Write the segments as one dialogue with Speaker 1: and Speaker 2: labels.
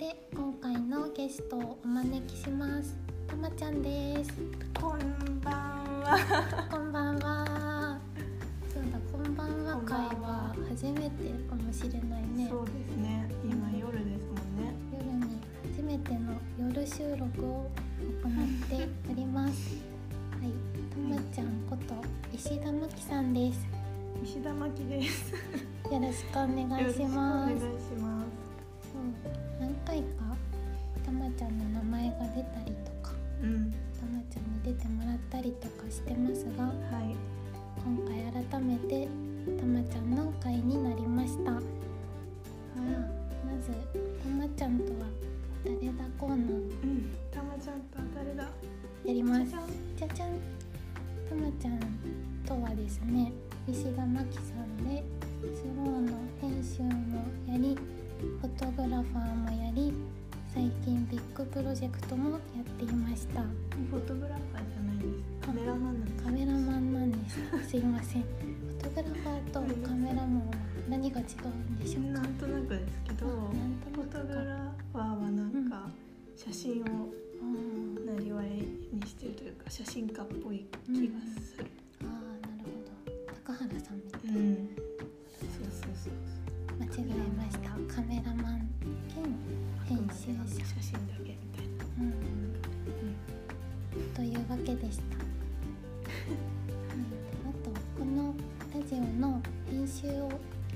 Speaker 1: で今回のゲストをお招きします。たまちゃんです。
Speaker 2: こんばんは。
Speaker 1: こんばんは。そうだこんばんは会は初めてかもしれないね。
Speaker 2: そうですね。今夜ですもんね。
Speaker 1: 夜に初めての夜収録を行っております。はい。たまちゃんこと石田真希さんです。
Speaker 2: 石田真希です。
Speaker 1: よろしくお願いします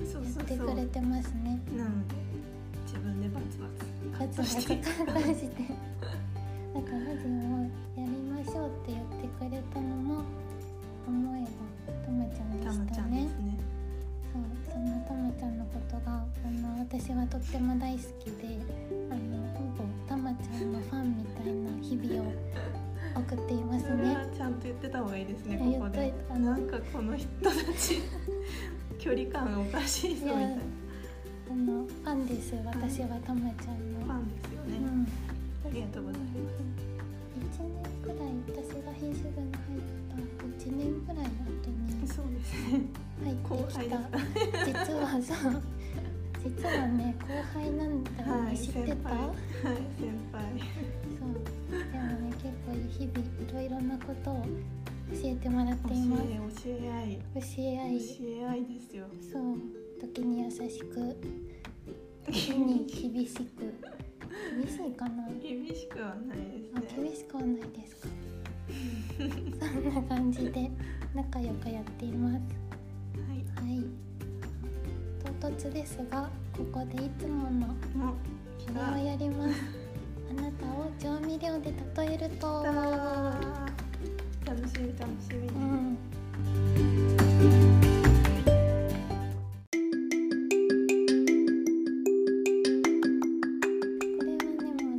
Speaker 2: をそう
Speaker 1: や
Speaker 2: そうそう。
Speaker 1: ってくれてますね。
Speaker 2: なので自分でバツバ
Speaker 1: バツバツ
Speaker 2: ツして
Speaker 1: カットして。なんかラジオをやりましょうって言ってくれたのも思えばたまちゃんでしたね。
Speaker 2: ね。
Speaker 1: そうそんなたまちゃんのことがあの私はとっても大好きであのほぼたまちゃんのファンみたいな日々を送っていますね。
Speaker 2: はちゃんと言ってた方がいいですね。
Speaker 1: あ
Speaker 2: ここでなんかこの人たち距離感おかしいぞみたいな。
Speaker 1: あのファンです私はたまちゃん
Speaker 2: ファ
Speaker 1: の。
Speaker 2: ンですよね。
Speaker 1: うん。
Speaker 2: ありがとうございます。
Speaker 1: 一年くらい私が編集部に入った一年くらい後に
Speaker 2: そうですね。
Speaker 1: 入って
Speaker 2: 後
Speaker 1: きた
Speaker 2: 輩だった。
Speaker 1: 実はそう実はね後輩なんだよね、
Speaker 2: はい、
Speaker 1: 知ってた？
Speaker 2: はい、先輩。
Speaker 1: そうでもね結構日々いろいろなことを教えてもらっています。
Speaker 2: 教え教え合い。
Speaker 1: 教え合い。
Speaker 2: 教え合いですよ。
Speaker 1: そう。時に優しく。時に厳しく。厳しいかな。
Speaker 2: 厳しくはない
Speaker 1: あ
Speaker 2: ですね。
Speaker 1: 厳しくはないですか。そんな感じで仲良くやっています。
Speaker 2: はい。
Speaker 1: はい。唐突ですがここでいつものこれをやります。あ。なたを調味料で例えると
Speaker 2: 楽しみ楽しみ。
Speaker 1: うんこれはねも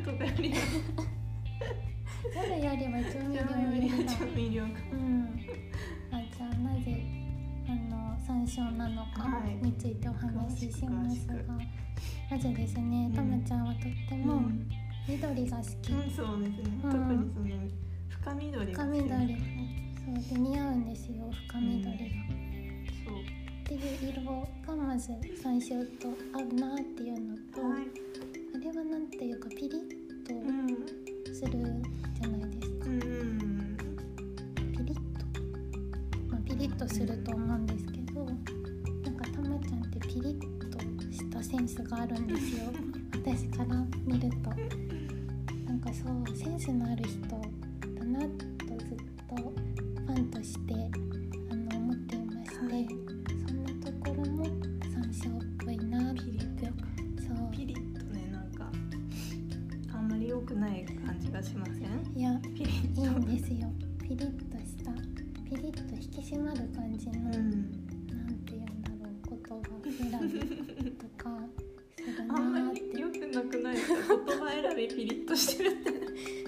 Speaker 1: ルトより
Speaker 2: はジャムよりは
Speaker 1: 調味料
Speaker 2: に
Speaker 1: 入れ
Speaker 2: 調味料か
Speaker 1: うん。あじゃあなぜあの山椒なのかについてお話ししますが、まずですねたまちゃんはとっても緑が好き、
Speaker 2: うん、そうですね、特にその深緑が好き。
Speaker 1: 深緑。そうで似合うんですよ深緑が、
Speaker 2: そう。
Speaker 1: っていう色がまず最椒と合うなっていうのと、
Speaker 2: はい。
Speaker 1: れはなんていうかピリッとするじゃないですか、
Speaker 2: うん、
Speaker 1: ピリッと、まあ、ピリッとすると思うんですけどなんかたまちゃんってピリッとしたセンスがあるんですよ。私から見ると。なんかそうセンスのある人だなって言葉選びピリッとしてるって。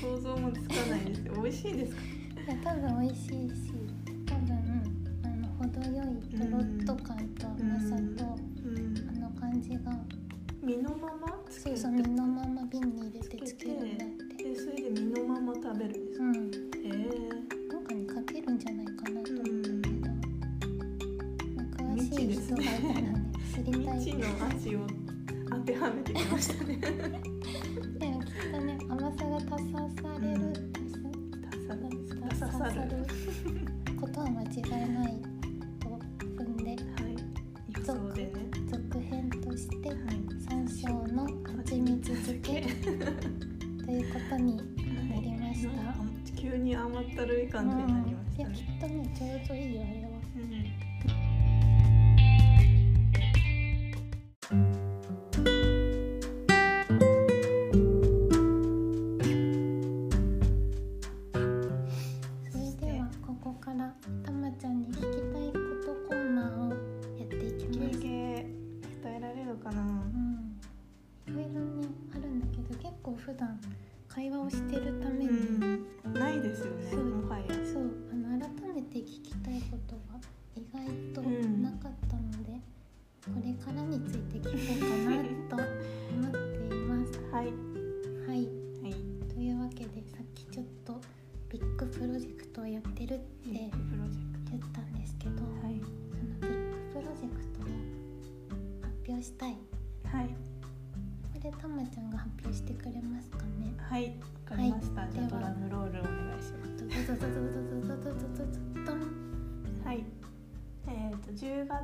Speaker 2: 想像もつかないです。美味しいですか？
Speaker 1: いや多分美味しい
Speaker 2: で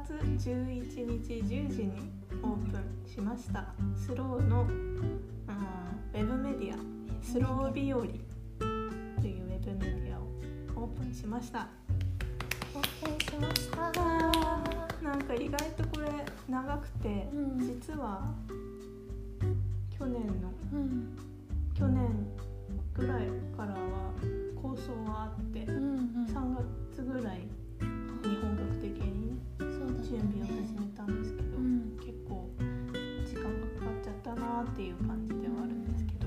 Speaker 2: 11日10時にオープンしました。スローの、うん、ウェブメディア。スロー日和。というウェブメディアをオープンしました。
Speaker 1: オープンしました。
Speaker 2: なんか意外とこれ長くて、
Speaker 1: うん、
Speaker 2: 実は去年の、
Speaker 1: うん、
Speaker 2: 去年ぐらいからは構想はあって、
Speaker 1: うんうん、
Speaker 2: 3月ぐらい準備を始めたんですけど、
Speaker 1: うん。
Speaker 2: 結構時間がかかっちゃったなっていう感じではあるんですけど、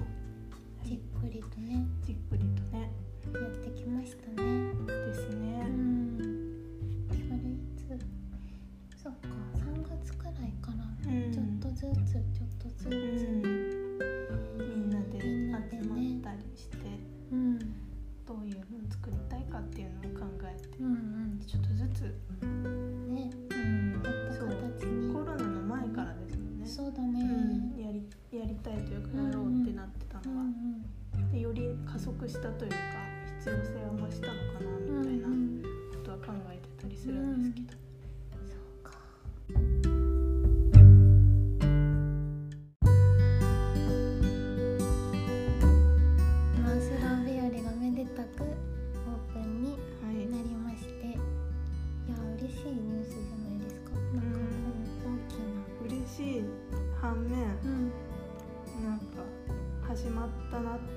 Speaker 1: じっくりとね。
Speaker 2: じっくりとね。
Speaker 1: やってきましたね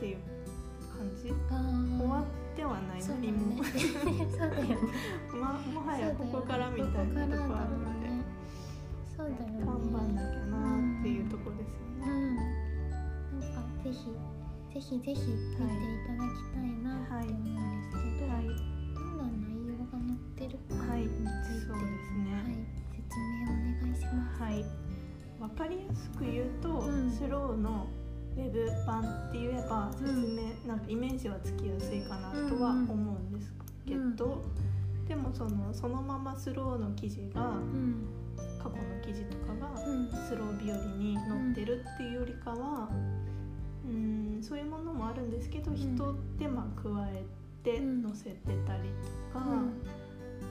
Speaker 1: っ
Speaker 2: ていう感じ？終わってはない何も、
Speaker 1: ね。そうだよね。
Speaker 2: まもはやここからみたいなとこあるので、
Speaker 1: そうだよね。
Speaker 2: 頑張んなきゃなっていうところですよね、
Speaker 1: うん。なんかぜひぜひぜひ見ていただきたいなって思うんですけど、
Speaker 2: はい。
Speaker 1: どんな内容が載ってるか
Speaker 2: はい
Speaker 1: について、
Speaker 2: そうですね。
Speaker 1: はい、説明をお願いします。
Speaker 2: はい、わかりやすく言うと、
Speaker 1: うん。
Speaker 2: スローのウェブ版って言えば説明、なんかイメージはつきやすいかなとは思うんですけど、でもそのそのままスローの記事が
Speaker 1: うん
Speaker 2: 過去の記事とかが
Speaker 1: うん。
Speaker 2: スロー日和に載ってるっていうよりかは、うん、そういうものもあるんですけど、
Speaker 1: ん。
Speaker 2: 一手間加えて
Speaker 1: うん
Speaker 2: 載せてたりとか。
Speaker 1: うん。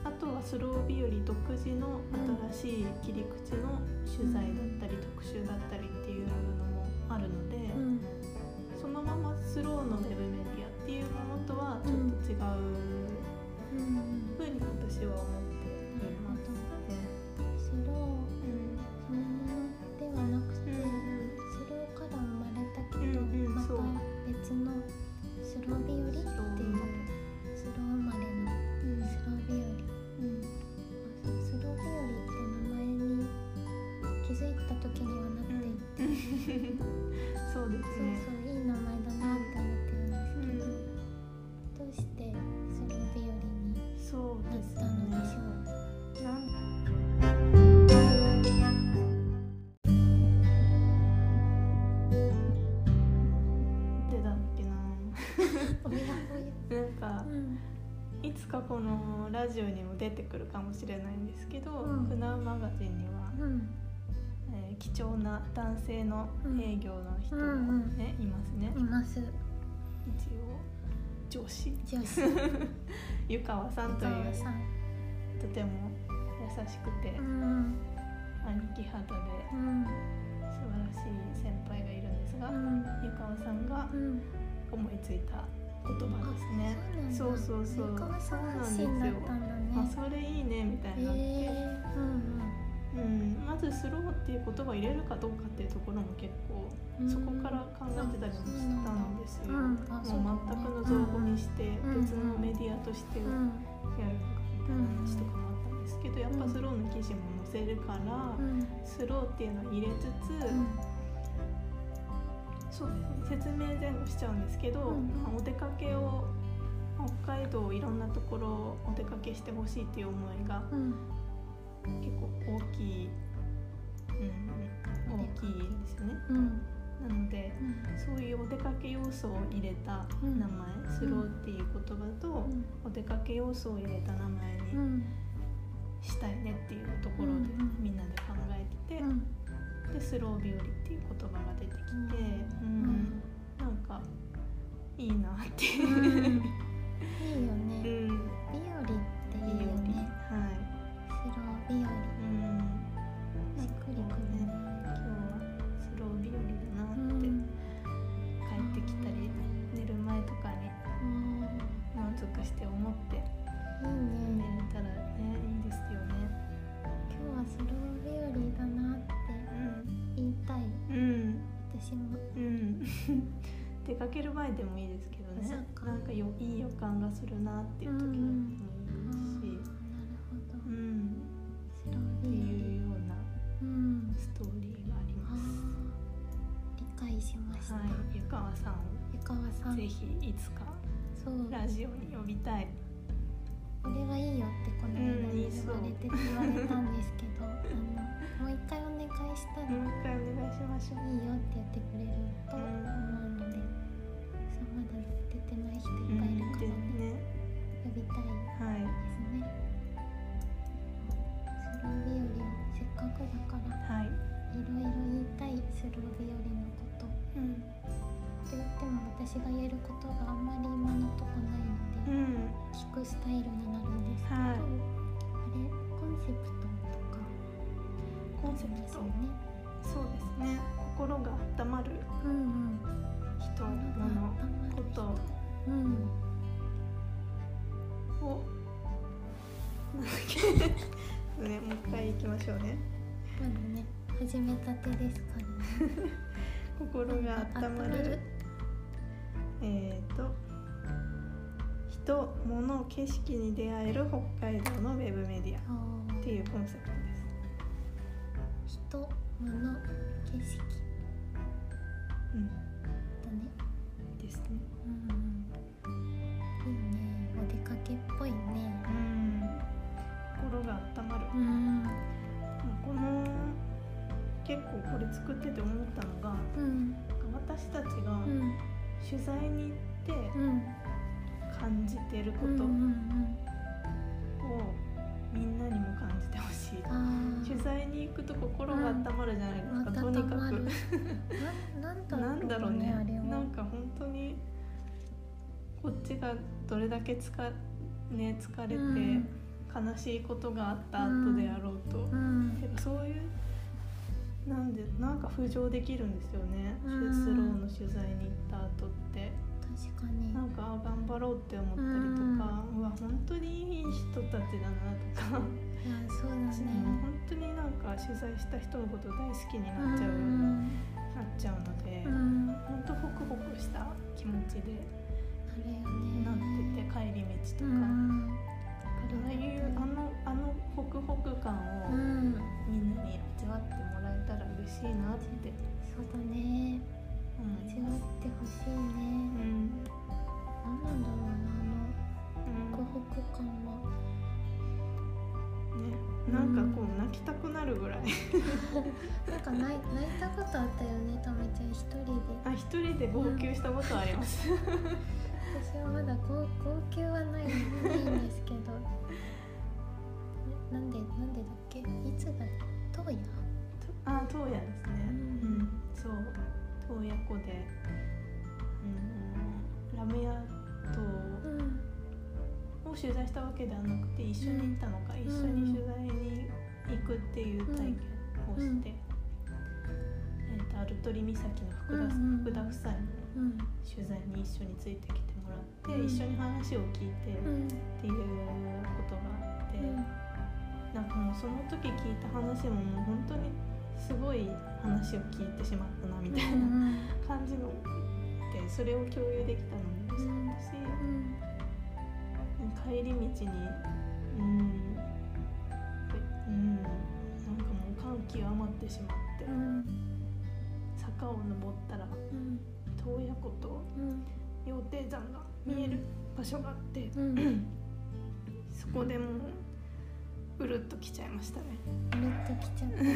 Speaker 2: あとはスロー日和独自の新しい切り口の取材だったり特集だったりっていうのもあるので、ままスローのウェブメディアっていうものとはちょっと違う
Speaker 1: うん。
Speaker 2: ふうに私は思っていますね。
Speaker 1: スロー
Speaker 2: なんか
Speaker 1: うん。
Speaker 2: いつかこのラジオにも出てくるかもしれないんですけど、
Speaker 1: うん。
Speaker 2: クナウマガジンには、
Speaker 1: うん。
Speaker 2: えー貴重な男性の営業の人もね、いますね。
Speaker 1: います。
Speaker 2: 一応上司。
Speaker 1: 女子
Speaker 2: 湯川さんという。とても優しくて
Speaker 1: うん。
Speaker 2: 兄貴肌で
Speaker 1: うん。
Speaker 2: 素晴らしい先輩がいるんですが、
Speaker 1: うん。
Speaker 2: 湯川さんが
Speaker 1: うん。
Speaker 2: 思いついた言葉ですね。
Speaker 1: そ
Speaker 2: そううそうそう。そうなん
Speaker 1: 発
Speaker 2: ですよあ
Speaker 1: ね。
Speaker 2: それいいねみたい
Speaker 1: へ
Speaker 2: になって、
Speaker 1: え
Speaker 2: うん、まずスローっていう言葉を入れるかどうかっていうところも結構。そこから考えてたりもしたんですよ。も
Speaker 1: ね
Speaker 2: う全くの造語にして
Speaker 1: うん。
Speaker 2: 別のメディアとしてやるかみたいな話とかもあったんですけどやっぱスローの記事も載せるから
Speaker 1: うん。
Speaker 2: スローっていうのを入れつつ
Speaker 1: うん
Speaker 2: そうですね。説明前後しちゃうんですけど
Speaker 1: うん
Speaker 2: まあお出かけを北海道いろんなところをお出かけしてほしいっていう思いが
Speaker 1: うん。
Speaker 2: 結構大きい、うん、大きいんですよね。
Speaker 1: うん。
Speaker 2: なのでそういうお出かけ要素を入れた名前、スローっていう言葉と、お出かけ要素を入れた名前に
Speaker 1: うん。
Speaker 2: したいねっていうところで
Speaker 1: うん。
Speaker 2: みんなで考えてて、
Speaker 1: うん
Speaker 2: でスロー日和っていう言葉が出てきて、うん。
Speaker 1: うん。
Speaker 2: なんかいいなって
Speaker 1: う
Speaker 2: いう、
Speaker 1: ん。いいよ
Speaker 2: うん、
Speaker 1: ね。日和っていうよね。
Speaker 2: かける前でもいいですけどね。なんかよいい予感がするなっていう時でもいいし、うん。っていうような
Speaker 1: うん。
Speaker 2: ストーリーがあり
Speaker 1: あ
Speaker 2: ます。
Speaker 1: ー理解しました、
Speaker 2: はい、湯川さん。
Speaker 1: 湯川さん。
Speaker 2: をぜひいつかラジオに呼びたい。
Speaker 1: これはいいよってこの間言われて言われたコンセプトですよ、ね。
Speaker 2: そうですね。心が温まる
Speaker 1: うん。
Speaker 2: 人、
Speaker 1: 心が
Speaker 2: 物、
Speaker 1: 温まる
Speaker 2: こと
Speaker 1: うん。
Speaker 2: を。なん。だっけね、もう一回行きましょうね。
Speaker 1: まだね始めたてですからね。
Speaker 2: 心が温まる。えっ、ー、と。人、物、景色に出会える北海道のウェブメディアっていうコンセプトです。
Speaker 1: 人、物、景色
Speaker 2: うん、
Speaker 1: だね。
Speaker 2: ですね。
Speaker 1: うんうん。いいね。お出かけっぽいね。
Speaker 2: うん、心が温まる。
Speaker 1: うん。
Speaker 2: この結構これ作ってて思ったのが
Speaker 1: うん。
Speaker 2: 私たちが
Speaker 1: うん。
Speaker 2: 取材に行って
Speaker 1: うん。
Speaker 2: 感じてるこ
Speaker 1: うん。う
Speaker 2: とを
Speaker 1: ん。
Speaker 2: みんなにも感じてほしい
Speaker 1: ああ。
Speaker 2: 取材に行くと心が温まるじゃないですか、と
Speaker 1: 温
Speaker 2: にかく。
Speaker 1: ななんだろう
Speaker 2: なんだろうね。
Speaker 1: あれは。
Speaker 2: なんか本当にこっちがどれだけつか、ね、疲れて、
Speaker 1: うん。
Speaker 2: 悲しいことがあった後であろうと、
Speaker 1: うん。
Speaker 2: やっぱそういうなんでなんか浮上できるんですよね、
Speaker 1: うん。
Speaker 2: スローの取材に行った後って
Speaker 1: 確かに。
Speaker 2: なんかあ頑張ろうって思ったりとか、うわ本当にいい人たちだなとか、
Speaker 1: いやそうだ
Speaker 2: 私
Speaker 1: ね。
Speaker 2: も本当になんか取材した人のこと大好きになっちゃう、
Speaker 1: うん
Speaker 2: なっちゃうので、
Speaker 1: うん。な
Speaker 2: 本当ホクホクした気持ちで
Speaker 1: るよね。
Speaker 2: なってて帰り道とか、
Speaker 1: うん。
Speaker 2: ああいうあのあのホクホク感を
Speaker 1: うん。
Speaker 2: みんなに味わってもらえたら嬉しいなって、
Speaker 1: そうだね。
Speaker 2: うん
Speaker 1: 味わってほしいね。
Speaker 2: うん
Speaker 1: 何なんだろうなあのホクホク感は。
Speaker 2: ね、なんかこう泣きたくなるぐらい。
Speaker 1: なんか泣いたことあったよねためちゃん一人で。
Speaker 2: あ一人で号泣したことあります。
Speaker 1: 私はまだ号号泣はないないんですけど。ななんでなんでだっけ？いつだ東野
Speaker 2: あ東野ですね。
Speaker 1: う
Speaker 2: うんん、そう洞爺湖で、うん、ラムヤ島
Speaker 1: うん
Speaker 2: を取材したわけではなくて一緒に行ったのか、
Speaker 1: ん。
Speaker 2: 一緒に取材に行くっていう体験をして、
Speaker 1: うん
Speaker 2: えー、とアルトリ岬の福田,、福田夫妻の
Speaker 1: うん
Speaker 2: 取材に一緒についてきてもらって、
Speaker 1: うん。
Speaker 2: 一緒に話を聞いてっ
Speaker 1: うん。
Speaker 2: ていうことがあって、
Speaker 1: うん。
Speaker 2: なんかもうその時聞いた話ももう本当にすごい話を聞いてしまったなみたいな感じのでそれを共有できたのも嬉しかったし、
Speaker 1: うん
Speaker 2: 帰り道にうんうんなんかもう感極まってしまって、
Speaker 1: うん
Speaker 2: 坂を登ったら
Speaker 1: うん
Speaker 2: 洞爺湖と
Speaker 1: うん。
Speaker 2: 羊蹄山が見える場所があって、
Speaker 1: うん。
Speaker 2: そこでもううるっと来ちゃいましたね。
Speaker 1: うるっときちゃった。ね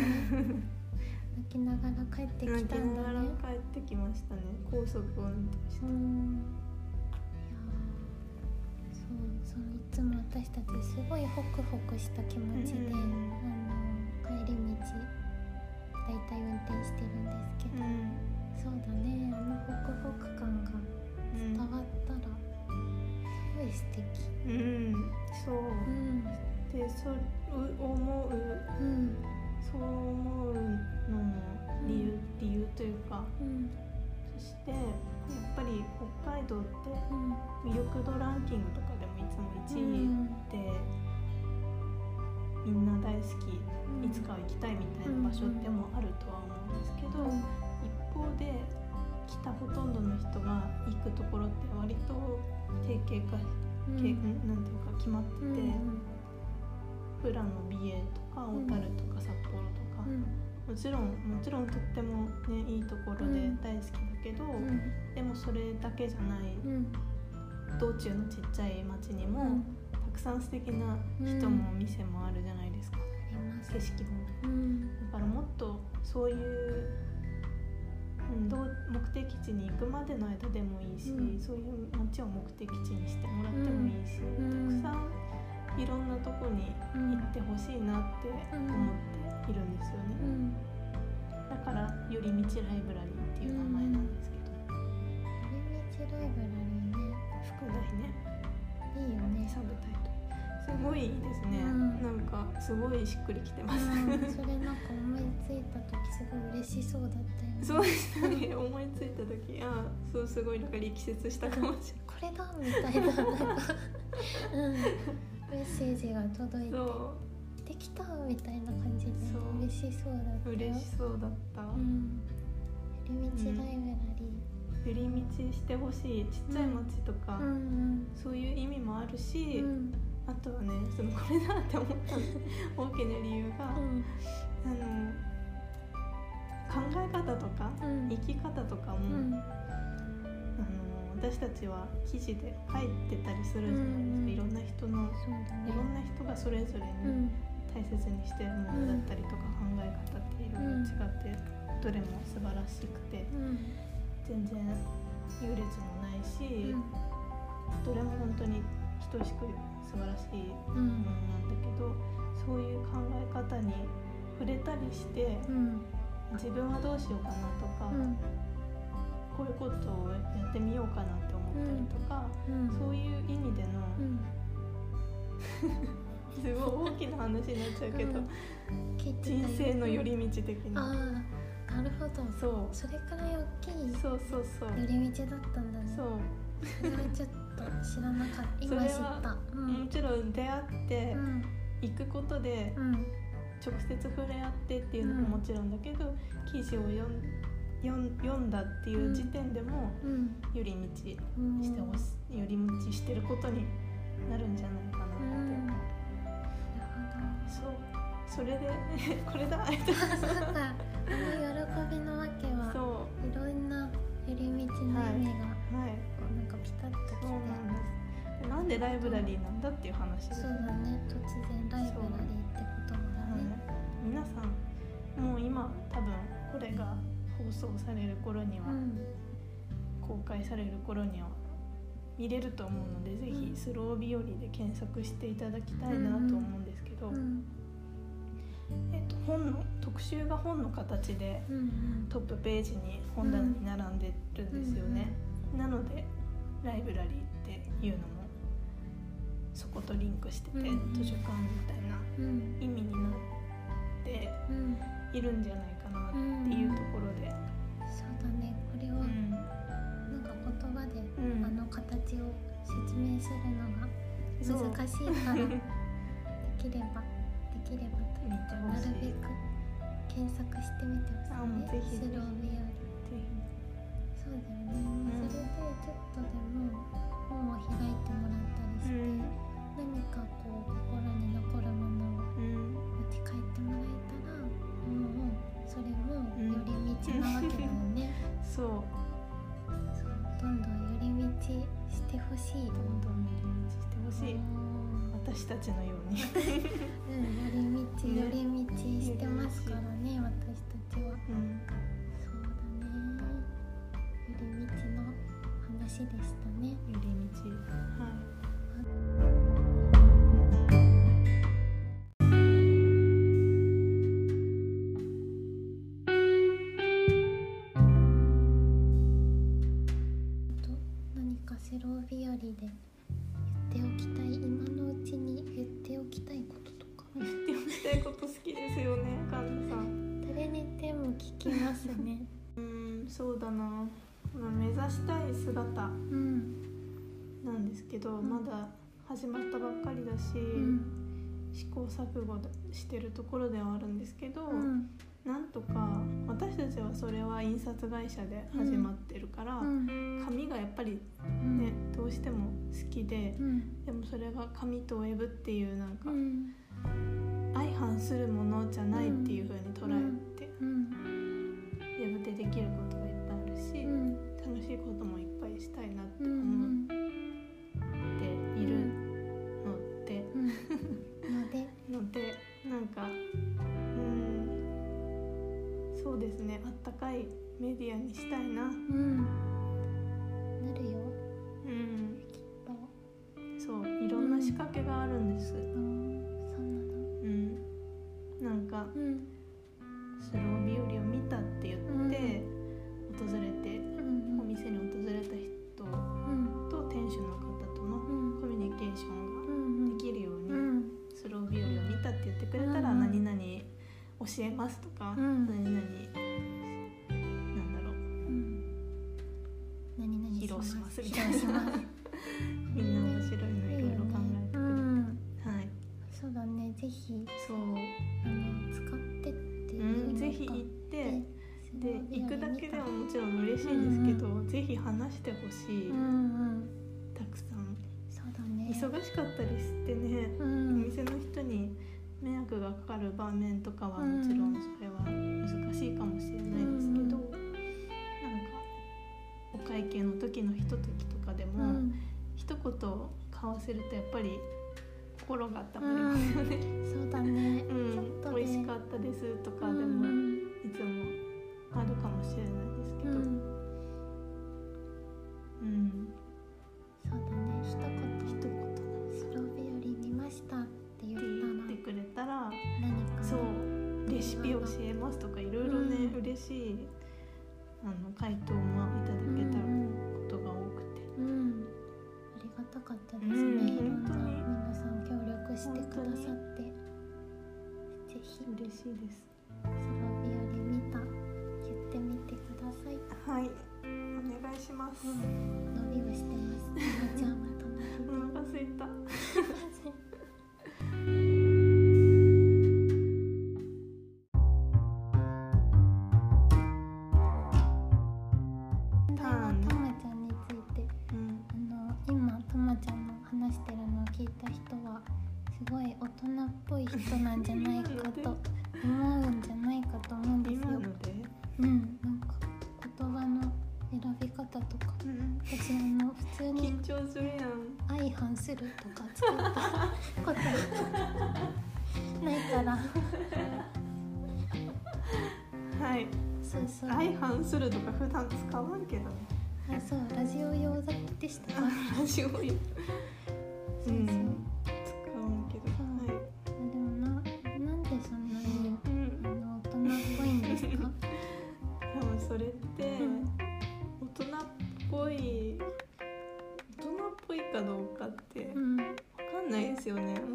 Speaker 1: 泣きながら帰ってきたんだ
Speaker 2: ながら
Speaker 1: ね
Speaker 2: 帰ってきましたね。高速運転して、
Speaker 1: うん。いやーそうそのいつも私たちすごいホクホクした気持ちで、
Speaker 2: うん
Speaker 1: あの帰り道だいたい運転してるんですけど、
Speaker 2: うん。
Speaker 1: そうだね。あのホクホク感が伝わったら、すごい素敵。
Speaker 2: うん、そう。
Speaker 1: うん
Speaker 2: でそう思う
Speaker 1: うん
Speaker 2: そう思うのも理由、理由というか
Speaker 1: うん
Speaker 2: そしてやっぱり北海道って
Speaker 1: うん
Speaker 2: 魅力度ランキングとかでもいつも1位で、みんな大好きいつかは行きたいみたいな場所でもあるとは思うんですけど、一方で来たほとんどの人が行くところって割と定型化、
Speaker 1: うん
Speaker 2: なんていうか決まってて、富良野美瑛とか小樽とか札幌とか、
Speaker 1: うん。
Speaker 2: もちろんもちろんとってもねいいところで
Speaker 1: うん。
Speaker 2: 大好きだけど、
Speaker 1: うん。
Speaker 2: でもそれだけじゃない。
Speaker 1: うん。
Speaker 2: 道中のちっちゃい町にも、
Speaker 1: うん。
Speaker 2: たくさん素敵な人も店もあるじゃないですか、景色も。
Speaker 1: うん。
Speaker 2: だからもっとそういう、うん、どう目的地に行くまでの間でもいいし、
Speaker 1: うん。
Speaker 2: そういう街を目的地にしてもらってもいいし、
Speaker 1: うん。
Speaker 2: たくさんいろんなとこに
Speaker 1: うん。
Speaker 2: 行ってほしいなって思っているんですよね、
Speaker 1: うん。
Speaker 2: だから「寄り道ライブラリー」っていう名前なんですけど、
Speaker 1: 寄り道ライブラリーね。
Speaker 2: 副題ね。
Speaker 1: いいよね。
Speaker 2: サブタイトル。すごいいいですね、
Speaker 1: うん。
Speaker 2: なんかすごいしっくりきてます、
Speaker 1: うん。それなんか思いついた時すごい嬉しそうだったよね。
Speaker 2: そうですね。思いついた時あそうすごいなんか力説したかもし
Speaker 1: これだみたいななんか、うん、メッセージが届いてできたみたいな感じで嬉しそうだった
Speaker 2: 嬉しそうだった、
Speaker 1: うん。寄り道ライブラリ
Speaker 2: 寄り道してほしいちっちゃい町とか、
Speaker 1: ーうん。
Speaker 2: そういう意味もあるし、
Speaker 1: うん。
Speaker 2: あとはねそのこれだって思った 大きな理由が、
Speaker 1: うん。
Speaker 2: あの考え方とか、
Speaker 1: うん。
Speaker 2: 生き方とかも、
Speaker 1: うん。
Speaker 2: あの私たちは記事で書いてたりするじゃないですか、
Speaker 1: うん
Speaker 2: いろんな人の
Speaker 1: ね。
Speaker 2: いろんな人がそれぞれに
Speaker 1: うん。
Speaker 2: 大切にしてるものだったりとか考え方っていろいろ違って、どれも素晴らしくて
Speaker 1: うん
Speaker 2: 全然優劣もないし、
Speaker 1: うん。
Speaker 2: どれも本当に等しく素晴らしい
Speaker 1: うん。
Speaker 2: ものなんだけどそういう考え方に触れたりして
Speaker 1: うん。
Speaker 2: 自分はどうしようかなとか、
Speaker 1: うん
Speaker 2: こういうことをやってみようかなって思ったりとか、
Speaker 1: うん。
Speaker 2: そういう意味での、
Speaker 1: うん。
Speaker 2: すごい大きな話になっちゃうけど、人生の寄り道的
Speaker 1: あ
Speaker 2: な。
Speaker 1: あなるほど。
Speaker 2: そう。
Speaker 1: それくらい大きい
Speaker 2: そうそうそう。
Speaker 1: 寄り道だったんだね。
Speaker 2: そう。
Speaker 1: それはちょっと知らなかった。今知った。うん。
Speaker 2: もちろん出会って
Speaker 1: うん。
Speaker 2: 行くことで
Speaker 1: うん。
Speaker 2: 直接触れ合ってっていうのももちろんだけど、記事を読ん読んだっていう時点でも
Speaker 1: うん。
Speaker 2: 寄り道
Speaker 1: うん
Speaker 2: してほし寄り道してることになるんじゃないかなって、
Speaker 1: うん。なる
Speaker 2: そう。それで これだ。
Speaker 1: あの喜びのわけは
Speaker 2: そ
Speaker 1: いろんな寄り道の意味が
Speaker 2: うはい。
Speaker 1: こうなんかピタッときて
Speaker 2: そうなんです。なんでライブラリーなんだっていう話です。
Speaker 1: そうだね。突然ライブラリーってこともだね。
Speaker 2: はい。皆さんもう今多分これが放送される頃には、
Speaker 1: うん。
Speaker 2: 公開される頃には見れると思うので、ぜひスロー日和で検索していただきたいなと思うんですけど、
Speaker 1: うん。
Speaker 2: えっと、本の特集が本の形で
Speaker 1: うんうん。
Speaker 2: トップページに本棚に並んでるんですよね、なのでライブラリーっていうのもそことリンクしてて、
Speaker 1: うん
Speaker 2: 図書館みたいな
Speaker 1: うん。
Speaker 2: 意味になって
Speaker 1: うん。
Speaker 2: いるんじゃないかなっていうところで、
Speaker 1: そうだね。これは
Speaker 2: うん
Speaker 1: なんか言葉で
Speaker 2: うん。
Speaker 1: あの形を説明するのが難しいからできればできればと。なるべく検索してみてほしいね。スロー日和
Speaker 2: ぜ
Speaker 1: そうだよね、それでちょっとでも本を開いてもらったりして、
Speaker 2: ひうん。
Speaker 1: 何かこう心に残るものを
Speaker 2: うん。
Speaker 1: 持ち帰ってもらえたらもうそれも寄り道なわけだよね、
Speaker 2: そう。
Speaker 1: そうどんどん寄り道してほしい。
Speaker 2: どんどん寄り道してほしい。私たちのように。
Speaker 1: うん、寄り道
Speaker 2: ね
Speaker 1: 寄り道してますからね私たちは。
Speaker 2: うん。
Speaker 1: そうだね。寄り道の話でしたね。
Speaker 2: 寄り道。はいそうだな、まあ、目指したい姿
Speaker 1: うん。
Speaker 2: なんですけど、
Speaker 1: ん。
Speaker 2: まだ始まったばっかりだし、
Speaker 1: うん
Speaker 2: 試行錯誤してるところではあるんですけど、
Speaker 1: うん。
Speaker 2: なんとか私たちはそれは印刷会社で始まってるから、
Speaker 1: うん。
Speaker 2: 紙がやっぱり
Speaker 1: うん。
Speaker 2: ね、どうしても好きで
Speaker 1: うん。
Speaker 2: でもそれが紙とウェブっていうなんか
Speaker 1: うん。
Speaker 2: 相反するものじゃないっていう風に捉えて、
Speaker 1: うん。
Speaker 2: ウェブでできることしいこともいっぱいしたいなって
Speaker 1: う
Speaker 2: 思
Speaker 1: ん
Speaker 2: っているので、
Speaker 1: うん。ので。
Speaker 2: のでなんかうん。そうですね。あったかいメディアにしたいな。
Speaker 1: うん。なるよ。
Speaker 2: うん。
Speaker 1: きっと。
Speaker 2: そういろんな仕掛けがあるんです。
Speaker 1: うん。そうなの。
Speaker 2: うん。なんか
Speaker 1: うん。
Speaker 2: スロー日和を見たって言って、訪れて
Speaker 1: うん。
Speaker 2: お店に訪れた人
Speaker 1: うん。
Speaker 2: と店主の方との
Speaker 1: うん。
Speaker 2: コミュニケーション
Speaker 1: うん
Speaker 2: ができるように、
Speaker 1: うん。
Speaker 2: スロー日和を見たって言ってくれたら、
Speaker 1: うん
Speaker 2: 何々教えますとか、
Speaker 1: うん。
Speaker 2: 何々なんだろう
Speaker 1: うん。何々
Speaker 2: 披露しますみ
Speaker 1: 披
Speaker 2: たいな。みんな面白いのいろいろ考えてくれて、
Speaker 1: うん。
Speaker 2: はい。
Speaker 1: そうだね。ぜひ
Speaker 2: けでももちろん嬉しいんですけど、ぜひ話してほしい、
Speaker 1: うんうん。
Speaker 2: たくさん。
Speaker 1: そうだね。
Speaker 2: 忙しかったりしてね、お
Speaker 1: うん。
Speaker 2: 店の人に迷惑がかかる場面とかはもちろんそれは難しいかもしれないですけど、
Speaker 1: うん。
Speaker 2: なんかお会計の時のひとときとかでも、
Speaker 1: うん。
Speaker 2: 一言交わせるとやっぱり心が温まりますよね。
Speaker 1: そうだね。
Speaker 2: うん。美味し
Speaker 1: ね
Speaker 2: かったですとかで
Speaker 1: う
Speaker 2: も
Speaker 1: ん。
Speaker 2: いつもあるかもしれないですけど、うん。
Speaker 1: うん。そうだね。一言
Speaker 2: 一言。
Speaker 1: スロー日和見ましたって言
Speaker 2: ってくれたら
Speaker 1: たら何か。
Speaker 2: そうレシピ教えますとかいろいろね、
Speaker 1: うん。
Speaker 2: 嬉しい。あの回答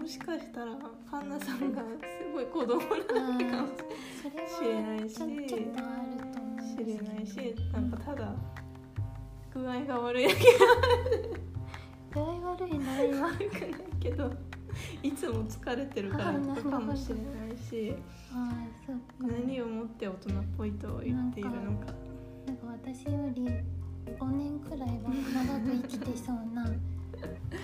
Speaker 2: も
Speaker 1: しかした
Speaker 2: らカンナさんがすごい子供なのかもしれないし
Speaker 1: ちょちょっとあると思うんです
Speaker 2: し
Speaker 1: けど
Speaker 2: れないし、なんかただ具合が悪いだけ。
Speaker 1: 具合悪いな今
Speaker 2: 悪くないけど、いつも疲れてるからとかかもしれないし、何をもって大人っぽいと言っているのか。
Speaker 1: なんか私より5年くらいは長く生きてそうな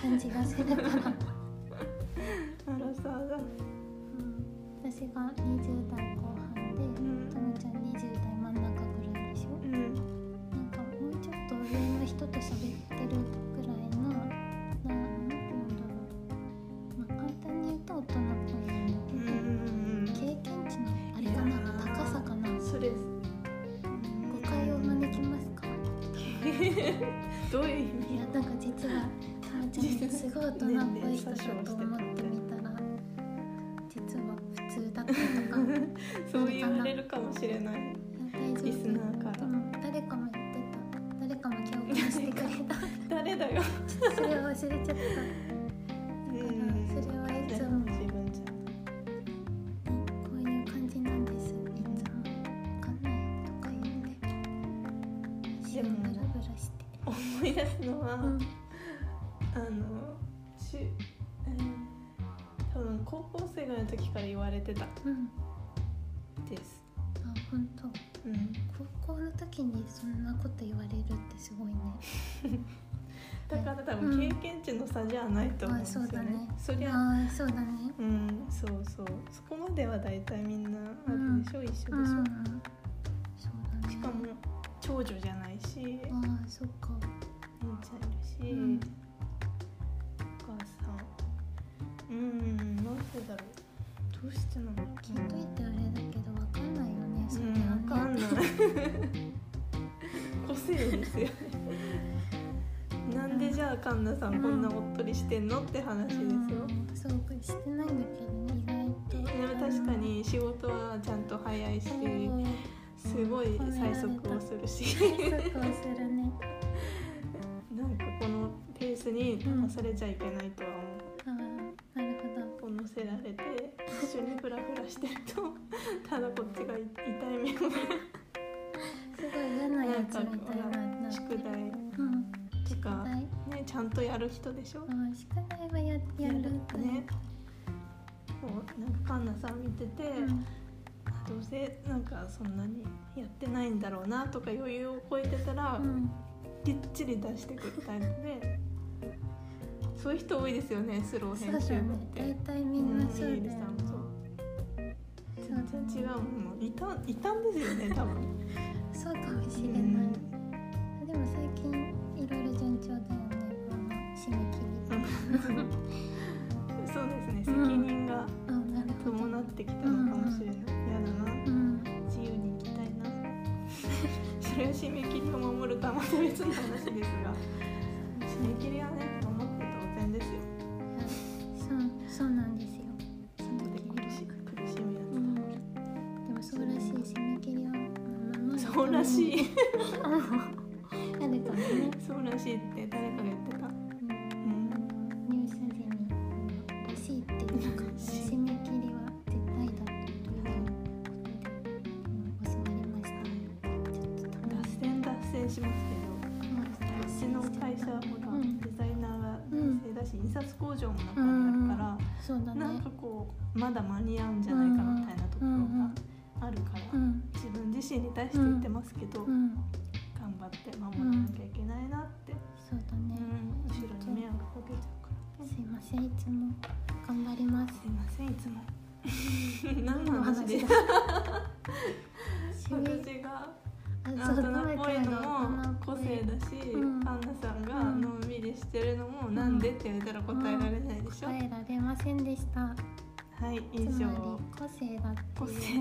Speaker 1: 感じがするから、
Speaker 2: だ。
Speaker 1: うん、私が20代後半で
Speaker 2: うん
Speaker 1: ともちゃん20代真ん中ぐらいでしょ？
Speaker 2: うん。
Speaker 1: なんかもうちょっと上の人と喋ってるぐらいのななんていうんだろう、まあ、簡単に言うと大人っぽいんだけど、
Speaker 2: うんうん
Speaker 1: 経験値のあれかな高さかな
Speaker 2: うん。それ。
Speaker 1: 誤解を招きますか？
Speaker 2: どういう意
Speaker 1: い
Speaker 2: 味
Speaker 1: やなんか実はちゃんすごい大人っぽい人だと思ってみたら実は普通だったとか
Speaker 2: そう言われるかもしれない。
Speaker 1: 大丈夫
Speaker 2: リスナーから
Speaker 1: うん、誰かも言ってた誰かも共感してくれた
Speaker 2: 誰だよ。
Speaker 1: それを忘れちゃっただからそれはいつも
Speaker 2: 自分じゃ。
Speaker 1: こういう感じなんですいつもわかんないとか言って足をブラブラして
Speaker 2: 思い出すのは、
Speaker 1: うん
Speaker 2: あのし、えー多分高校生ぐらいの時から言われてた
Speaker 1: うん。
Speaker 2: です。
Speaker 1: 本当。
Speaker 2: うん、
Speaker 1: 高校の時にそんなこと言われるってすごいね。
Speaker 2: だから多分経験値の差じゃないと思うんですよね。
Speaker 1: あそうだね。
Speaker 2: そりゃ
Speaker 1: ああそうだね。
Speaker 2: うんそうそう。そこまでは大体みんなあるでしょ、一緒でしょ、
Speaker 1: うんそうだね。
Speaker 2: しかも長女じゃないし。
Speaker 1: ああそっか。
Speaker 2: 兄ちゃんいるし、
Speaker 1: うん
Speaker 2: うんなんでだろう。どうしてなの？
Speaker 1: 聞いといてあれだけどわかんないよね。それ
Speaker 2: うんわか
Speaker 1: はね
Speaker 2: んない。個性ですよね。なんでじゃあカンナさんこんなおっとりしてんのって話ですよ、
Speaker 1: うん。そうしてないんだけどね意外と。
Speaker 2: でも確かに仕事はちゃんと早いし
Speaker 1: うん。
Speaker 2: すごい催促をするし。
Speaker 1: 催促をするね。
Speaker 2: なんかこのペースに騙されちゃいけないとは思う。乗せられて一緒にフラフラしてるとただこっちが痛い目を
Speaker 1: すごい嫌なやつみたいな。
Speaker 2: 宿題
Speaker 1: うん。
Speaker 2: とか、
Speaker 1: はい
Speaker 2: ね、ちゃんとやる人でしょ？
Speaker 1: ああ宿題はややると
Speaker 2: ね。こうなんかカンナさん見てて、
Speaker 1: うん。
Speaker 2: どうせなんかそんなにやってないんだろうなとか余裕を超えてたら、
Speaker 1: うん。
Speaker 2: きっちり出してくるタイプでそういう人多いですよねスロー編集部っ
Speaker 1: ね。
Speaker 2: て。
Speaker 1: 大体みんなそうだよ
Speaker 2: 全然違うものいたいたんですよね 多分。
Speaker 1: そうかもしれない、
Speaker 2: うん
Speaker 1: でも最近いろいろ順調だよね。この締め切り。
Speaker 2: そうですね責
Speaker 1: うん。
Speaker 2: 任が伴ってきたのかもしれない。嫌だな
Speaker 1: うん。
Speaker 2: 自由に生きたいな。それは締め切りを守るとはまた別の話
Speaker 1: そうらしい。あるかもね
Speaker 2: そうらしいって誰かが言ってた。
Speaker 1: うん。入社時にうん。らしいっていうか締め切りは絶対だということで、うん、教わりましたちょっとたま
Speaker 2: 脱線脱線しますけどうちの会社はほら、
Speaker 1: うん。
Speaker 2: デザイナーが
Speaker 1: うん。
Speaker 2: 男性だし、印刷工場も中にあるから、
Speaker 1: そうだね
Speaker 2: なん。かこうまだ間に合うん自身に対して言ってますけど、
Speaker 1: うん。
Speaker 2: 頑張って守らなきゃいけないなって、
Speaker 1: そうだ
Speaker 2: うん。
Speaker 1: ね、
Speaker 2: 後ろに迷惑かけちゃうから、
Speaker 1: すいません。いつも頑張ります。
Speaker 2: すいませんいつも。何の話？で私が
Speaker 1: あ
Speaker 2: 大人っぽいの個性だし、
Speaker 1: うん。
Speaker 2: アンナさんがのんびりしてるのもなんでって言われたら答えられないでしょ、
Speaker 1: 答えられませんでした。
Speaker 2: はい以上。
Speaker 1: 個性だって
Speaker 2: 個
Speaker 1: いう。
Speaker 2: 性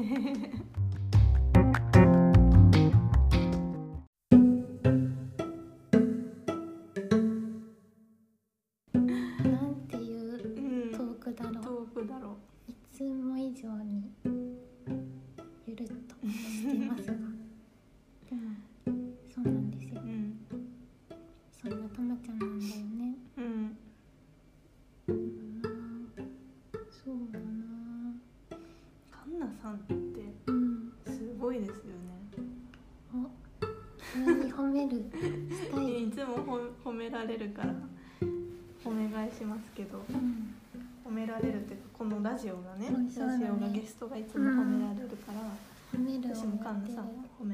Speaker 2: ジオがねラジオがゲストがいつも褒められるから、
Speaker 1: 褒めるを
Speaker 2: 私もカンナさんを褒め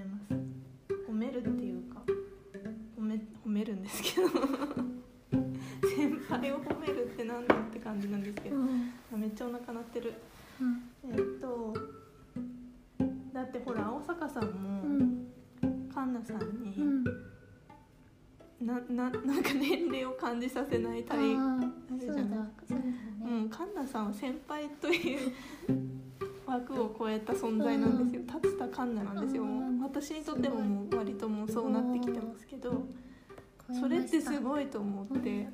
Speaker 2: とい
Speaker 1: う
Speaker 2: 枠を超えた存在なんですよ。立田カンナなんですよ。
Speaker 1: うん。
Speaker 2: 私にとってももう割ともうそうなってきてますけど、それってす
Speaker 1: い
Speaker 2: ごいと思って、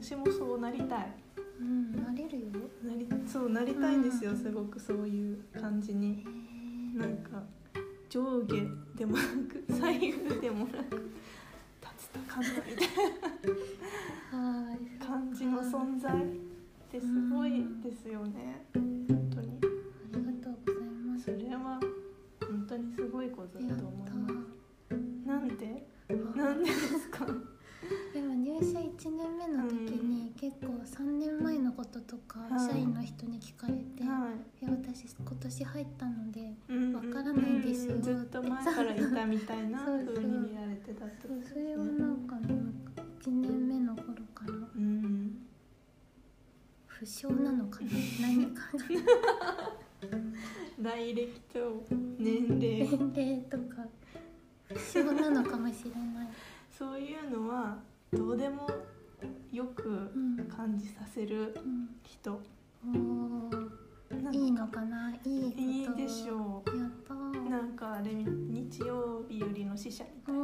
Speaker 2: 私もそうなりたい。
Speaker 1: うんなれるよ。
Speaker 2: なりそうなりたいんですよ。すごくそういう感じに、
Speaker 1: へ
Speaker 2: なんか上下でもなく 左右でもなく立田カンナみたいな感じの存在ってすごいですよね。本当に。
Speaker 1: ありがとうございます。
Speaker 2: それは本当にすごいことだと思います。なんで？
Speaker 1: あ。
Speaker 2: なんでですか？
Speaker 1: でも入社1年目の時に結構3年前のこととか
Speaker 2: はい。
Speaker 1: 社員の人に聞かれて「
Speaker 2: はい。
Speaker 1: や私今年入ったので
Speaker 2: うん
Speaker 1: わからないんですよ
Speaker 2: うんずっと前からいたみたいな 風に見られてたってことですね
Speaker 1: 不詳なのかな？何か。
Speaker 2: 来歴と年齢。
Speaker 1: 年齢とか。不詳なのかもしれない。
Speaker 2: そういうのはどうでもよく
Speaker 1: うん。
Speaker 2: 感じさせる
Speaker 1: うん。
Speaker 2: 人。
Speaker 1: おー。
Speaker 2: なんか
Speaker 1: いいのかな？いい
Speaker 2: いいでしょ
Speaker 1: やった
Speaker 2: なんかあれ日曜日よりの死者みたい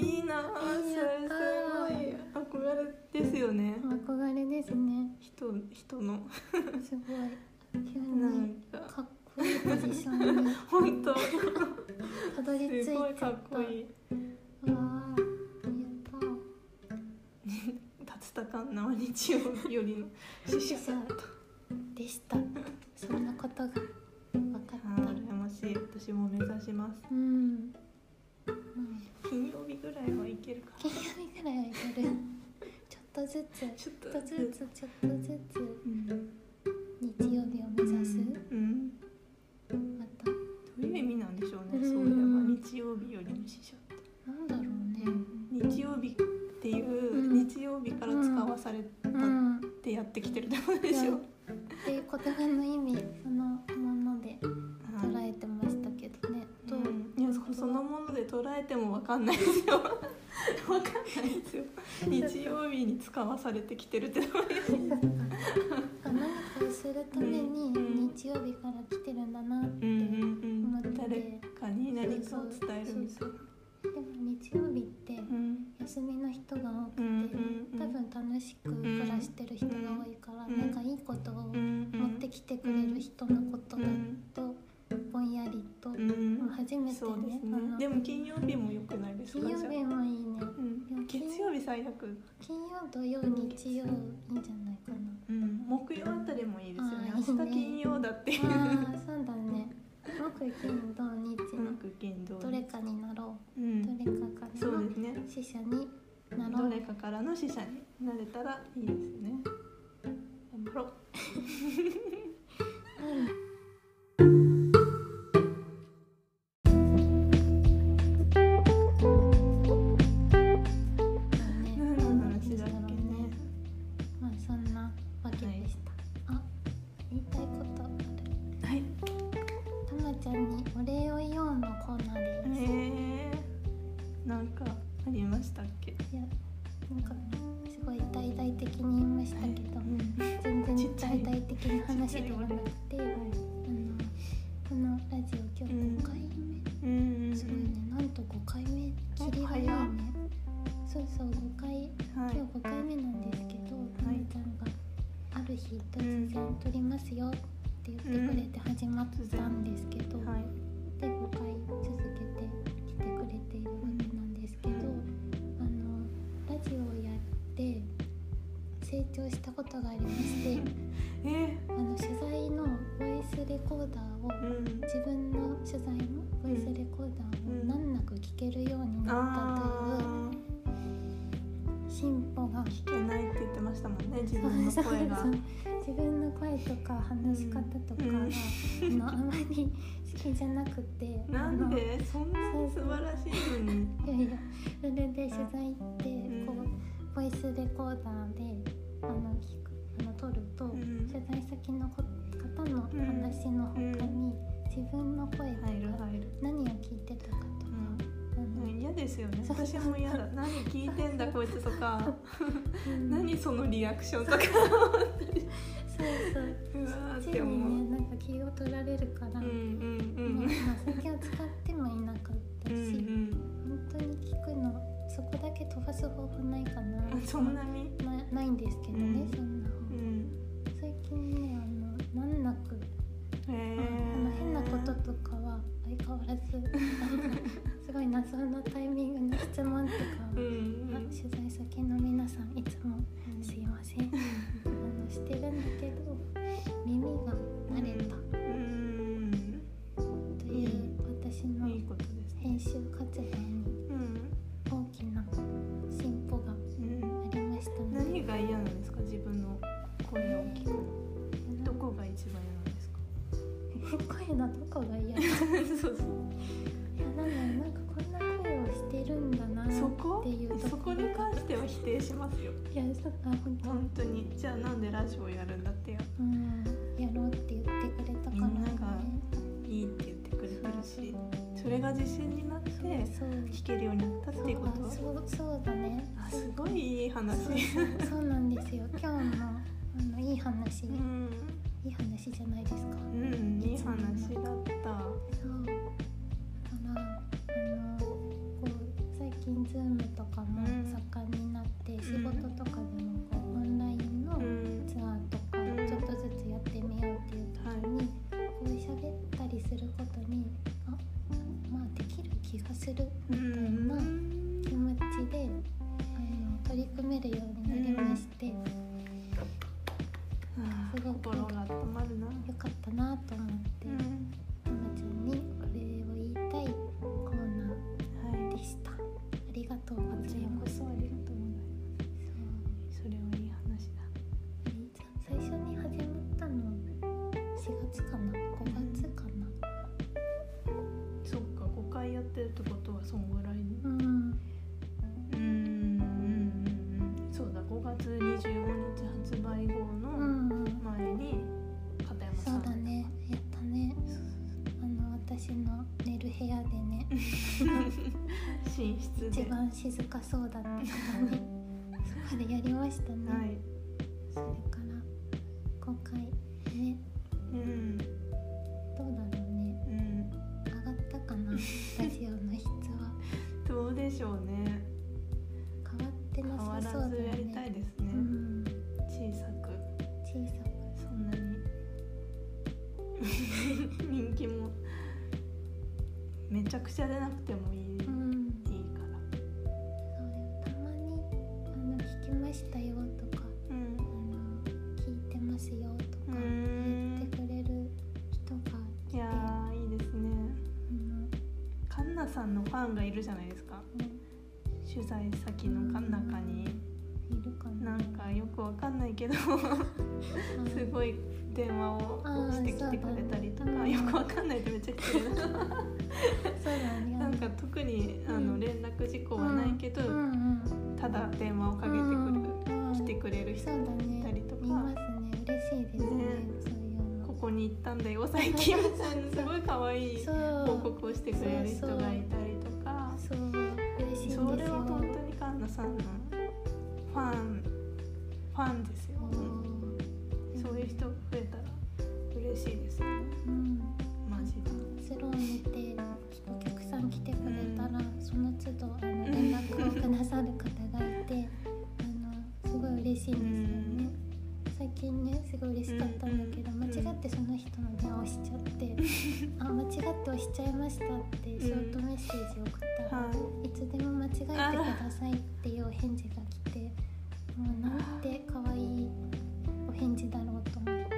Speaker 2: いいな。あそれ
Speaker 1: やった
Speaker 2: すごい。憧れですよね。
Speaker 1: 憧れですね。
Speaker 2: 人人の。
Speaker 1: すごい。急
Speaker 2: なん
Speaker 1: に
Speaker 2: か。
Speaker 1: かっこいいポジションに。
Speaker 2: 本当。
Speaker 1: たどり着いち
Speaker 2: すごいか
Speaker 1: ゃっ
Speaker 2: ったこいい。
Speaker 1: わあやった。
Speaker 2: 竜田カンナは日曜日よりの死者だった
Speaker 1: でした。そんなことが分か
Speaker 2: あ
Speaker 1: った
Speaker 2: ー羨ましい。私も目指します。
Speaker 1: うん、うん、
Speaker 2: 金曜日ぐらいはいけるか
Speaker 1: 金曜日ぐらいはいける。ちょっとずつ
Speaker 2: ちょっと
Speaker 1: ずつ。ちょっとずつ
Speaker 2: うん
Speaker 1: 日曜日を目指す？
Speaker 2: うん。
Speaker 1: また。
Speaker 2: どういう意味なんでしょうね、
Speaker 1: うん。
Speaker 2: そういえば。日曜日よりの死者って、
Speaker 1: なんだろうね。
Speaker 2: 日曜日っていう、
Speaker 1: うん。
Speaker 2: 日曜日から使わされたっ
Speaker 1: うん
Speaker 2: てやってきてるってことでしょ、
Speaker 1: いやっていう言葉の意味そのもので捉えてましたけどね、どう？
Speaker 2: うん、いやそそのもので捉えてもわかんないですよ。わかんないですよ。日曜日に使わされてきてるってことで
Speaker 1: 何かをするために
Speaker 2: うん。
Speaker 1: 日曜日から来てるんだなって、
Speaker 2: うんうん
Speaker 1: 思って。て
Speaker 2: 誰かに何かを伝えるみたいな
Speaker 1: でも日曜日休みの人が多くて、多分楽しく暮らしてる人が多いから、
Speaker 2: うん。
Speaker 1: なんかいいことを
Speaker 2: うん
Speaker 1: 持ってきてくれる人のことだ
Speaker 2: うん。
Speaker 1: とぼんやりと、
Speaker 2: うん。
Speaker 1: 初めてね
Speaker 2: でも金曜日も良くないですか？
Speaker 1: 金曜日もいいね。
Speaker 2: うん、月曜日最悪、
Speaker 1: 金曜土曜日曜いいんじゃないかな。
Speaker 2: うん、木曜あたりもいいですよね。明日金曜だって
Speaker 1: そうだね木金土日の
Speaker 2: 木金土
Speaker 1: どれかになろ
Speaker 2: う。
Speaker 1: う、
Speaker 2: ん。
Speaker 1: どれかから
Speaker 2: そう
Speaker 1: の
Speaker 2: ですね。
Speaker 1: 死者になろう。
Speaker 2: どれかからの死者になれたらいいですね。頑張ろう。何
Speaker 1: したことがありまして
Speaker 2: え？
Speaker 1: あの取材のボイスレコーダーを
Speaker 2: ー、うん。
Speaker 1: 自分の取材のボイスレコーダーを難なく聞けるようになったという
Speaker 2: あ
Speaker 1: 進歩が
Speaker 2: ー聞けないって言ってましたもんね自分の
Speaker 1: そう
Speaker 2: 声が
Speaker 1: そう。自分の声とか話し方とかが、
Speaker 2: うん。
Speaker 1: あのあまり好きじゃなくて
Speaker 2: なんで？そんな素晴らしいのに。
Speaker 1: いやいやそれで取材ってこうボイスレコーダーであの聞くあの撮ると、
Speaker 2: うん。
Speaker 1: 取材先のこ方の話の他に、自分の声とか
Speaker 2: 入る入る。
Speaker 1: 何を聞いてたかとか、あの
Speaker 2: うん嫌ですよね。
Speaker 1: そう。
Speaker 2: 私も嫌だ。何聞いてんだこいつとか。
Speaker 1: うん。
Speaker 2: 何そのリアクションとか。
Speaker 1: そうそう。そっ
Speaker 2: う。
Speaker 1: にねなんか気を取られるから、
Speaker 2: うんうん
Speaker 1: まあ、まあ先を使ってもいなかった
Speaker 2: うんう
Speaker 1: し、
Speaker 2: ん。
Speaker 1: 本当に聞くのそこだけ飛ばす方法ないかな。
Speaker 2: うんそんなに？
Speaker 1: なないんですけどね、
Speaker 2: うん。
Speaker 1: そんな
Speaker 2: うん。
Speaker 1: 最近ねあの難なく、
Speaker 2: へ
Speaker 1: あの変なこと
Speaker 2: と
Speaker 1: とかは相変わらず すごい謎のタイミングの質問とか
Speaker 2: う
Speaker 1: を、
Speaker 2: ん。
Speaker 1: あ取材先の皆さんいつもすいません。あのしてるんだけど耳が慣れた。
Speaker 2: うん。
Speaker 1: という私の編集活動に変な進歩がありましたね、
Speaker 2: 何が嫌なんですか？自分の声を聞く
Speaker 1: ど
Speaker 2: こが一番嫌なんです
Speaker 1: か？声のどこが嫌？
Speaker 2: そうそう。
Speaker 1: いやなんだろうなんかこんな声をしてるんだなっていう
Speaker 2: そこ？に関しては否定しますよ。
Speaker 1: いやそっか本当
Speaker 2: 本当に。じゃあなんでラジオやるんだってよ、
Speaker 1: うん、やろうって言ってくれたから、
Speaker 2: が自信になって聞けるようになったっていうこと？
Speaker 1: あそうそうだね。
Speaker 2: あすごいいい話。
Speaker 1: そうなんですよ。今日のあのいい話、
Speaker 2: うん。
Speaker 1: いい話じゃないですか。
Speaker 2: うんいい話だった。
Speaker 1: そう。だからあのこう最近 Zoom とかも
Speaker 2: うん。
Speaker 1: 盛んになって、仕事とかでもするみたいな気持ちであの取り組めるようにましたね。
Speaker 2: はい
Speaker 1: それさんの
Speaker 2: ファンがいるじゃないですか。
Speaker 1: ね
Speaker 2: 取材先の中に。
Speaker 1: いるかな。
Speaker 2: なんかよくわかんないけど
Speaker 1: 返事が来てもうなんて可愛いお返事だろうと思って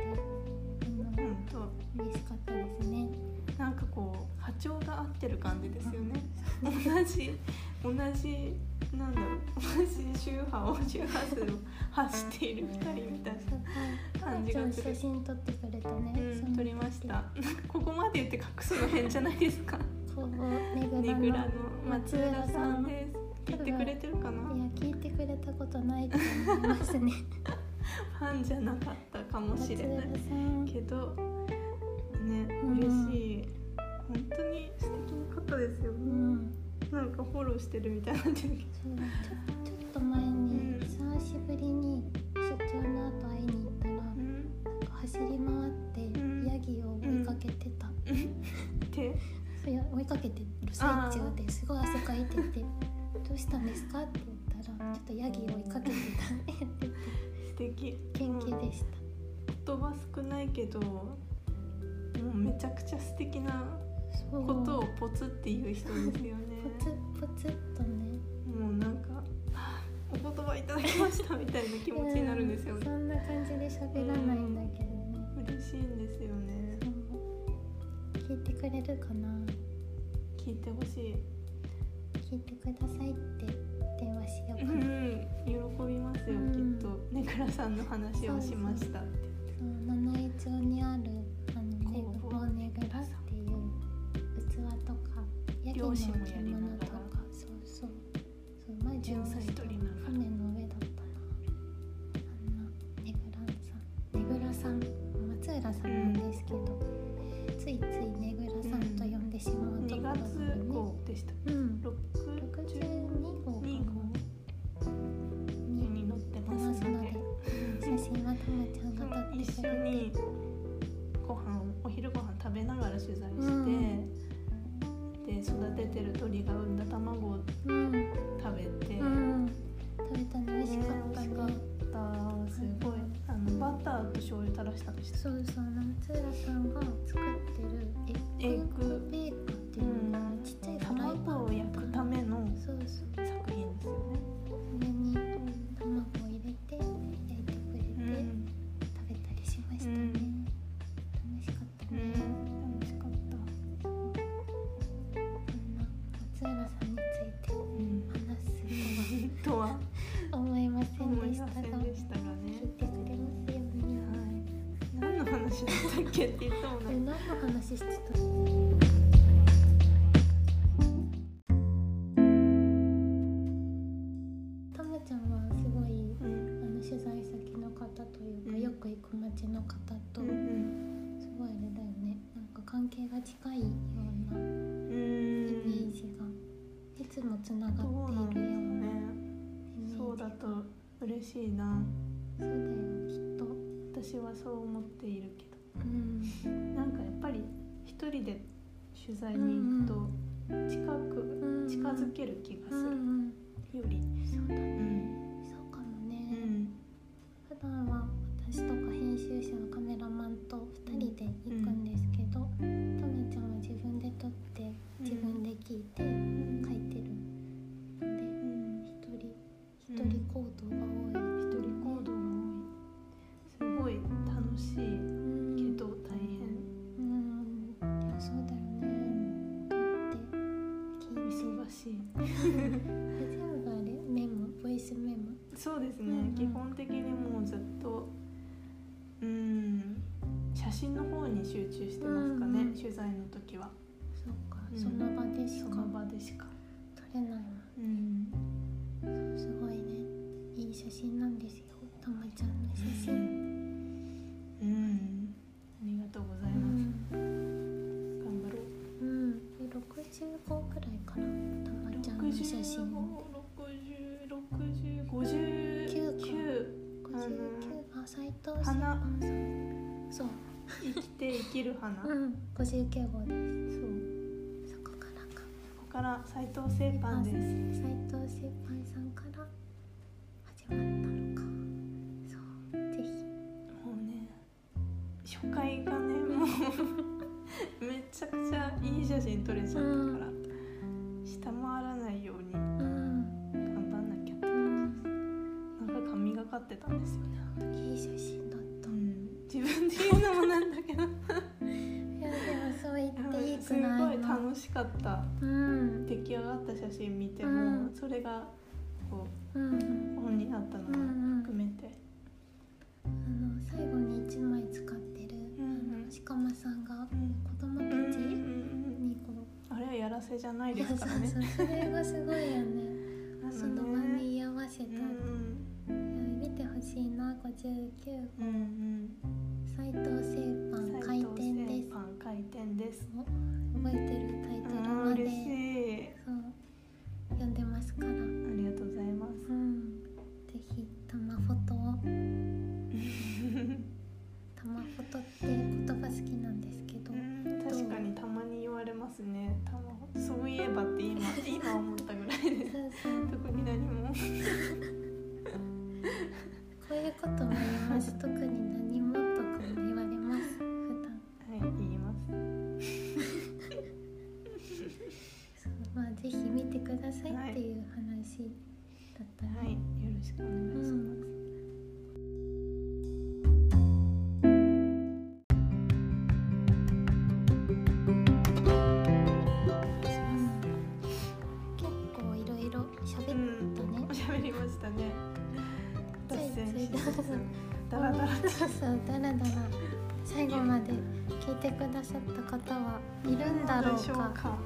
Speaker 1: あの
Speaker 2: うんと
Speaker 1: 嬉しかったですね。
Speaker 2: なんかこう波長が合ってる感じですよね。同じ同じなんだろう同じ周波を周波数を発している二人みたい
Speaker 1: そう
Speaker 2: 感じがする。
Speaker 1: 写真撮ってくれたね。
Speaker 2: な、うん、撮りました。ここまで言って隠すの変じゃないですか。
Speaker 1: ねぐ
Speaker 2: ネ
Speaker 1: らの
Speaker 2: 松浦さんです聞いてくれてるかな？い
Speaker 1: や聞いてくれたことないと思いますね。
Speaker 2: ファンじゃなかったかもしれない。けどね
Speaker 1: うん。
Speaker 2: 嬉しい。本当に素敵な方ですよ
Speaker 1: う
Speaker 2: ね、
Speaker 1: ん。
Speaker 2: なんかフォローしてるみたいになってるけど。
Speaker 1: ちょっと前に
Speaker 2: うん。
Speaker 1: 久しぶりに有醒目
Speaker 2: 眼力。
Speaker 1: 話して
Speaker 2: た
Speaker 1: たまちゃんはすごい
Speaker 2: うん。
Speaker 1: あの取材先の方というか、
Speaker 2: うん
Speaker 1: よく行く町の方と、
Speaker 2: うん。
Speaker 1: すごいあれだよねなんか関係が近いような
Speaker 2: うん。
Speaker 1: イメージが、いつもつながっているような
Speaker 2: そうだと嬉しいな。
Speaker 1: そうだよきっと
Speaker 2: 私はそう思っているけ
Speaker 1: うん
Speaker 2: ど、なんかやっぱり一人で取材に行くと近く
Speaker 1: うん
Speaker 2: 近づける気がする。
Speaker 1: ん
Speaker 2: より。
Speaker 1: そうだね、
Speaker 2: うん。
Speaker 1: そうかも
Speaker 2: う
Speaker 1: ね、
Speaker 2: ん。
Speaker 1: 普段は私とか編集者カメラマンと2人で行くんですけど、たまちゃんは自分で撮って自分で聞いて書いてる。ので
Speaker 2: うん。
Speaker 1: 一人一人行動が多い、
Speaker 2: 一人行動が多い。すごい楽しい
Speaker 1: 全部あれ？メモ？ボイスメモ？
Speaker 2: そうですね、
Speaker 1: うんうん。
Speaker 2: 基本的にもうずっとうん写真の方に集中してますかね、
Speaker 1: うんうん。
Speaker 2: 取材の時は。
Speaker 1: そうか、
Speaker 2: うん。
Speaker 1: その場でしか？
Speaker 2: その場でしか。
Speaker 1: 撮れないもん。
Speaker 2: うん
Speaker 1: すごいね。いい写真なんですよ。たまちゃんの写真。
Speaker 2: うん。ありがとうございます、頑張ろう。
Speaker 1: うん、で65くらいかな写真
Speaker 2: 606059あの
Speaker 1: 59あ斉藤さん
Speaker 2: 花。
Speaker 1: そう。
Speaker 2: 生きて生きる花、
Speaker 1: うん。59号です。
Speaker 2: そう。
Speaker 1: そこからか。
Speaker 2: ここから斉藤製パンです。
Speaker 1: 斉藤製パンさんから始まったのか。そう。ぜひ。
Speaker 2: もうね初回がねもう めちゃくちゃいい写真撮れちゃったから、下回らないように。
Speaker 1: うん。
Speaker 2: 頑張んなきゃって
Speaker 1: うん
Speaker 2: なんか神がかってたんですよね。
Speaker 1: いい写真だった。
Speaker 2: うん。自分で言うのもなんだけど。
Speaker 1: いやでもそう言っていい
Speaker 2: すご
Speaker 1: くないいの
Speaker 2: 楽しかった。
Speaker 1: うん。
Speaker 2: 出来上がった写真見ても、
Speaker 1: うん。
Speaker 2: それがこ
Speaker 1: うん。
Speaker 2: う本になったの
Speaker 1: うんうん。
Speaker 2: も含めて、
Speaker 1: あの最後に1枚使ってる、
Speaker 2: うん
Speaker 1: 鹿間さんが
Speaker 2: うん。
Speaker 1: 子供
Speaker 2: うらせじゃないですからね。
Speaker 1: そうそれがすごいよね。その場に居合わせた、
Speaker 2: うん。
Speaker 1: 見てほしいな59
Speaker 2: うんうん。
Speaker 1: 斉藤製パン開店です。
Speaker 2: パン開店です。
Speaker 1: お覚えてるタイトルまで。
Speaker 2: 嬉しい。
Speaker 1: そう。読んでますから。
Speaker 2: ありがとうございます。
Speaker 1: うん。ぜひタマフォトを。タマフォトって言葉好きなんですけど、
Speaker 2: 確かにたまに言われますね。たまそういえばって今 今思ったぐらいで特に何も。
Speaker 1: こういうことも言います特に何もとかも言われます普段
Speaker 2: はい言います。
Speaker 1: そうまあぜひ見てくださいっていう話だったら、
Speaker 2: はいよろしくお願いします。
Speaker 1: 結
Speaker 2: ダラダラ。と。
Speaker 1: そう。だらだら最後まで聞いてくださった方はいるんだろうか。
Speaker 2: か。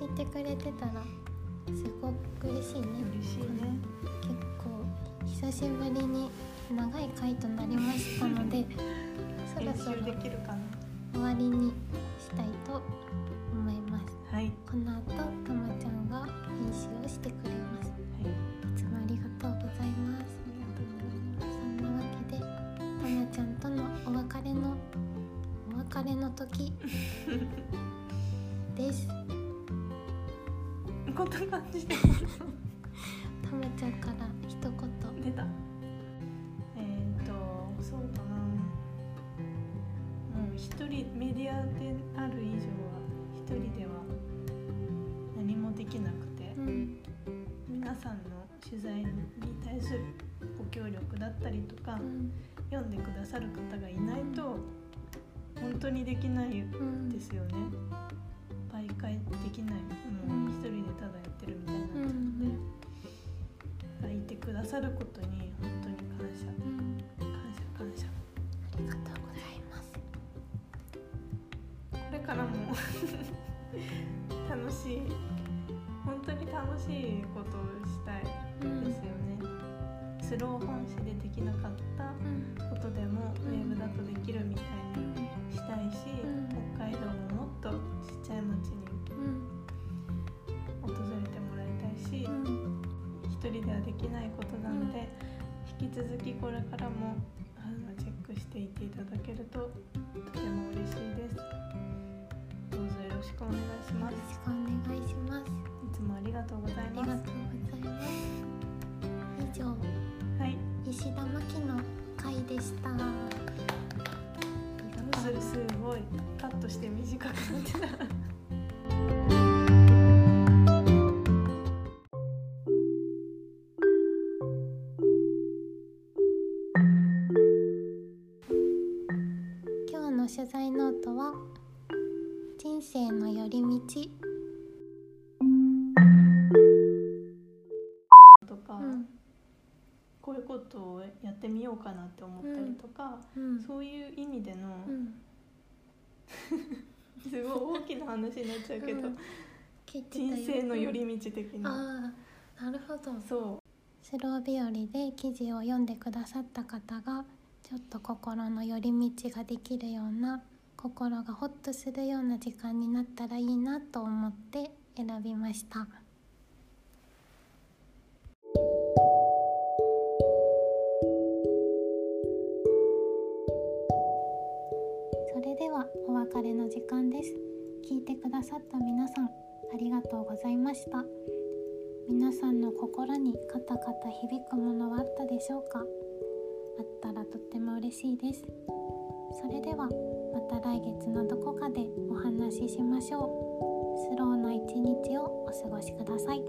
Speaker 1: 聞いいてくれてたらすごく嬉しいね。
Speaker 2: 嬉しいね。
Speaker 1: 結構久しぶりに長い回となりましたので そろ
Speaker 2: 編
Speaker 1: そろ
Speaker 2: 集できるかな。
Speaker 1: 終わりにしたいと思います。
Speaker 2: はい。
Speaker 1: この後れの時です。
Speaker 2: こんな感じで。
Speaker 1: たまちゃんから一言。
Speaker 2: 出た。えっ、とそうかな。もう一人メディアである以上は一人では何もできなくて
Speaker 1: うん。
Speaker 2: 皆さんの取材に対するご協力だったりとか
Speaker 1: うん。
Speaker 2: 読んでくださる方がいないと本当にできない
Speaker 1: うん。
Speaker 2: ですよね。媒介できないもう一人でただやってるみたいにな。っちゃうので、がいてくださることに本当に感謝。
Speaker 1: うん。
Speaker 2: 感謝感謝。
Speaker 1: ありがとうございます。
Speaker 2: これからも 楽しい本当に楽しいことをしたい
Speaker 1: うん
Speaker 2: ですよね、スロー本誌でできなかった
Speaker 1: うん。
Speaker 2: ことでもウェブだとできるみたいにしたいし、
Speaker 1: うん。
Speaker 2: 北海道ももっとちっちゃい町に
Speaker 1: うん。
Speaker 2: 訪れてもらいたいし、
Speaker 1: うん。
Speaker 2: 一人ではできないことなので、引き続きこれからもあのチェックしていっていただけるととても嬉しいですして短くなってた。話になっちゃうけど、
Speaker 1: うん。
Speaker 2: 人生の寄り道的な、
Speaker 1: ああなるほど。
Speaker 2: そう。
Speaker 1: スロー日和で記事を読んでくださった方がちょっと心の寄り道ができるような心がホッとするような時間になったらいいなと思って選びましたださった皆さんありがとうございました。皆さんの心にカタカタ響くものはあったでしょうか？あったらとっても嬉しいです。それではまた来月のどこかでお話ししましょう。スローな一日をお過ごしください。